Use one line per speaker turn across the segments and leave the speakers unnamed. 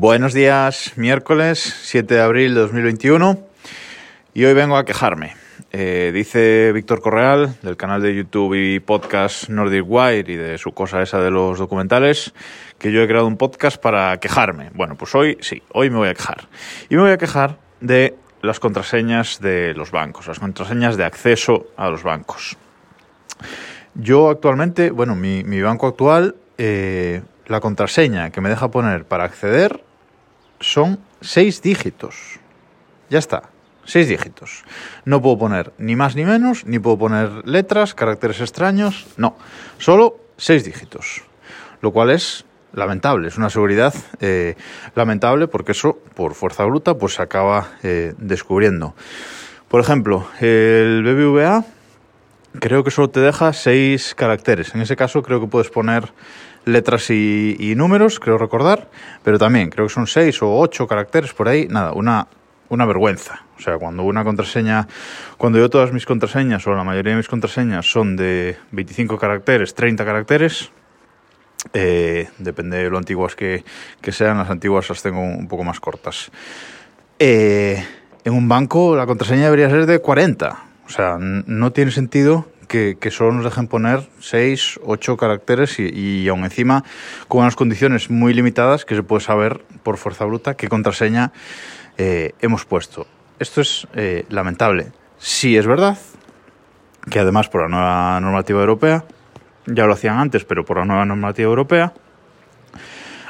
Buenos días, miércoles 7 de abril de 2021 y hoy vengo a quejarme. Eh, dice Víctor Correal del canal de YouTube y podcast Nordic Wire y de su cosa esa de los documentales que yo he creado un podcast para quejarme. Bueno, pues hoy sí, hoy me voy a quejar. Y me voy a quejar de las contraseñas de los bancos, las contraseñas de acceso a los bancos. Yo actualmente, bueno, mi, mi banco actual, eh, la contraseña que me deja poner para acceder son seis dígitos. Ya está, seis dígitos. No puedo poner ni más ni menos, ni puedo poner letras, caracteres extraños, no, solo seis dígitos. Lo cual es lamentable, es una seguridad eh, lamentable porque eso, por fuerza bruta, pues se acaba eh, descubriendo. Por ejemplo, el BBVA creo que solo te deja seis caracteres. En ese caso creo que puedes poner letras y, y, números, creo recordar, pero también creo que son seis o ocho caracteres por ahí. Nada, una, una vergüenza. O sea, cuando una contraseña, cuando yo todas mis contraseñas o la mayoría de mis contraseñas son de 25 caracteres, 30 caracteres, eh, depende de lo antiguas que, que, sean, las antiguas las tengo un poco más cortas. Eh, en un banco la contraseña debería ser de 40. O sea, no tiene sentido que, solo nos dejen poner 6, 8 caracteres y, y, aún encima con unas condiciones muy limitadas que se puede saber por fuerza bruta qué contraseña eh, hemos puesto. Esto es eh, lamentable. Sí es verdad que además por la nueva normativa europea, ya lo hacían antes, pero por la nueva normativa europea,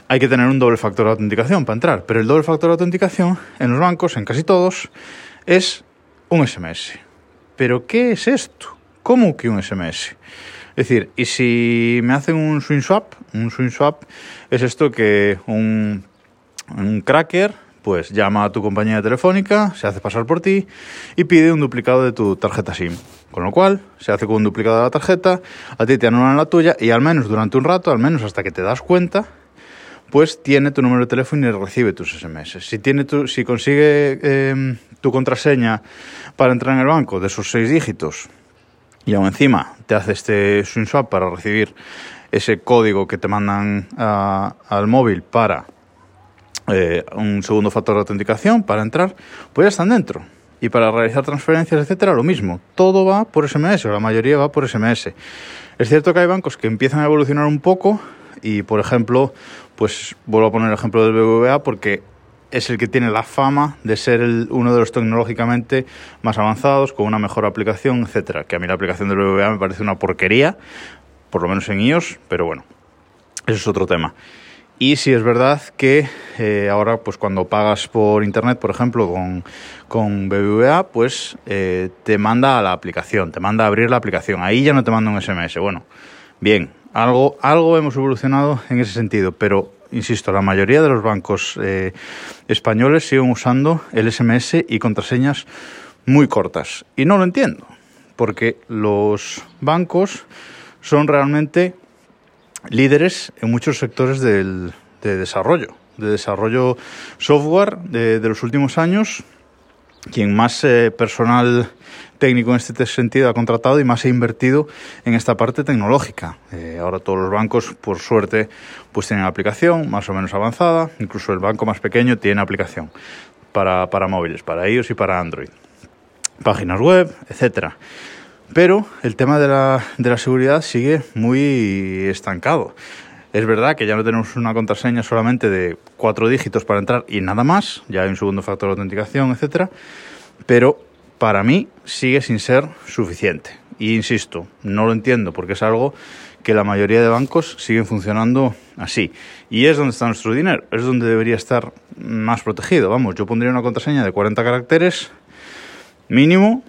hay que tener un doble factor de autenticación para entrar. Pero el doble factor de autenticación en los bancos, en casi todos, es un SMS. ¿Pero qué es esto? ¿Cómo que un SMS? Es decir, y si me hacen un swing swap, un swing swap es esto que un, un cracker pues llama a tu compañía telefónica, se hace pasar por ti y pide un duplicado de tu tarjeta SIM. Con lo cual, se hace con un duplicado de la tarjeta, a ti te anulan la tuya y al menos durante un rato, al menos hasta que te das cuenta, pues tiene tu número de teléfono y recibe tus SMS. Si, tiene tu, si consigue eh, tu contraseña para entrar en el banco de esos seis dígitos y aún encima te hace este swing swap para recibir ese código que te mandan a, al móvil para eh, un segundo factor de autenticación para entrar, pues ya están dentro. Y para realizar transferencias, etcétera, lo mismo. Todo va por SMS, o la mayoría va por SMS. Es cierto que hay bancos que empiezan a evolucionar un poco y, por ejemplo, pues vuelvo a poner el ejemplo del BBVA porque es el que tiene la fama de ser uno de los tecnológicamente más avanzados, con una mejor aplicación, etcétera. Que a mí la aplicación del BBVA me parece una porquería, por lo menos en iOS, pero bueno, eso es otro tema. Y si es verdad que eh, ahora, pues cuando pagas por internet, por ejemplo, con, con BBVA, pues eh, te manda a la aplicación, te manda a abrir la aplicación. Ahí ya no te manda un SMS. Bueno, bien, algo, algo hemos evolucionado en ese sentido, pero insisto, la mayoría de los bancos eh, españoles siguen usando el SMS y contraseñas muy cortas. Y no lo entiendo, porque los bancos son realmente líderes en muchos sectores del, de desarrollo, de desarrollo software de, de los últimos años. Quien más eh, personal técnico en este sentido ha contratado y más ha invertido en esta parte tecnológica. Eh, ahora todos los bancos, por suerte, pues tienen aplicación más o menos avanzada. Incluso el banco más pequeño tiene aplicación para, para móviles, para iOS y para Android. Páginas web, etcétera. Pero el tema de la, de la seguridad sigue muy estancado. Es verdad que ya no tenemos una contraseña solamente de cuatro dígitos para entrar y nada más, ya hay un segundo factor de autenticación, etcétera, pero para mí sigue sin ser suficiente. Y insisto, no lo entiendo porque es algo que la mayoría de bancos siguen funcionando así. Y es donde está nuestro dinero, es donde debería estar más protegido. Vamos, yo pondría una contraseña de 40 caracteres mínimo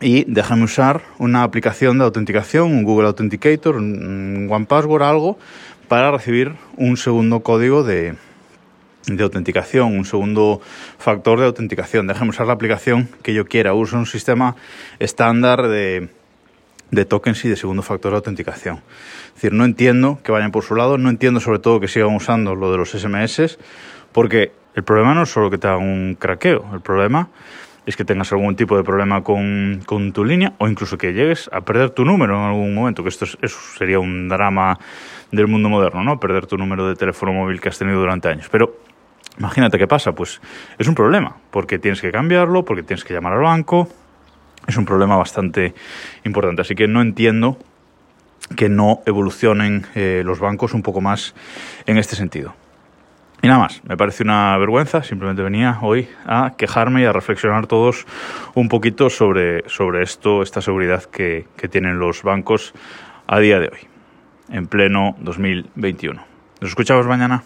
y déjame usar una aplicación de autenticación, un Google Authenticator, un One Password, algo, para recibir un segundo código de, de autenticación, un segundo factor de autenticación. Déjame usar la aplicación que yo quiera. Uso un sistema estándar de, de tokens y de segundo factor de autenticación. Es decir, no entiendo que vayan por su lado, no entiendo sobre todo que sigan usando lo de los SMS, porque el problema no es solo que te hagan un craqueo, el problema es que tengas algún tipo de problema con, con, tu línea o incluso que llegues a perder tu número en algún momento, que esto es, eso sería un drama del mundo moderno, ¿no? Perder tu número de teléfono móvil que has tenido durante años. Pero Imagínate qué pasa, pues es un problema, porque tienes que cambiarlo, porque tienes que llamar al banco, es un problema bastante importante. Así que no entiendo que no evolucionen eh, los bancos un poco más en este sentido. Y nada más, me parece una vergüenza, simplemente venía hoy a quejarme y a reflexionar todos un poquito sobre, sobre esto, esta seguridad que, que tienen los bancos a día de hoy, en pleno 2021. Nos escuchamos mañana.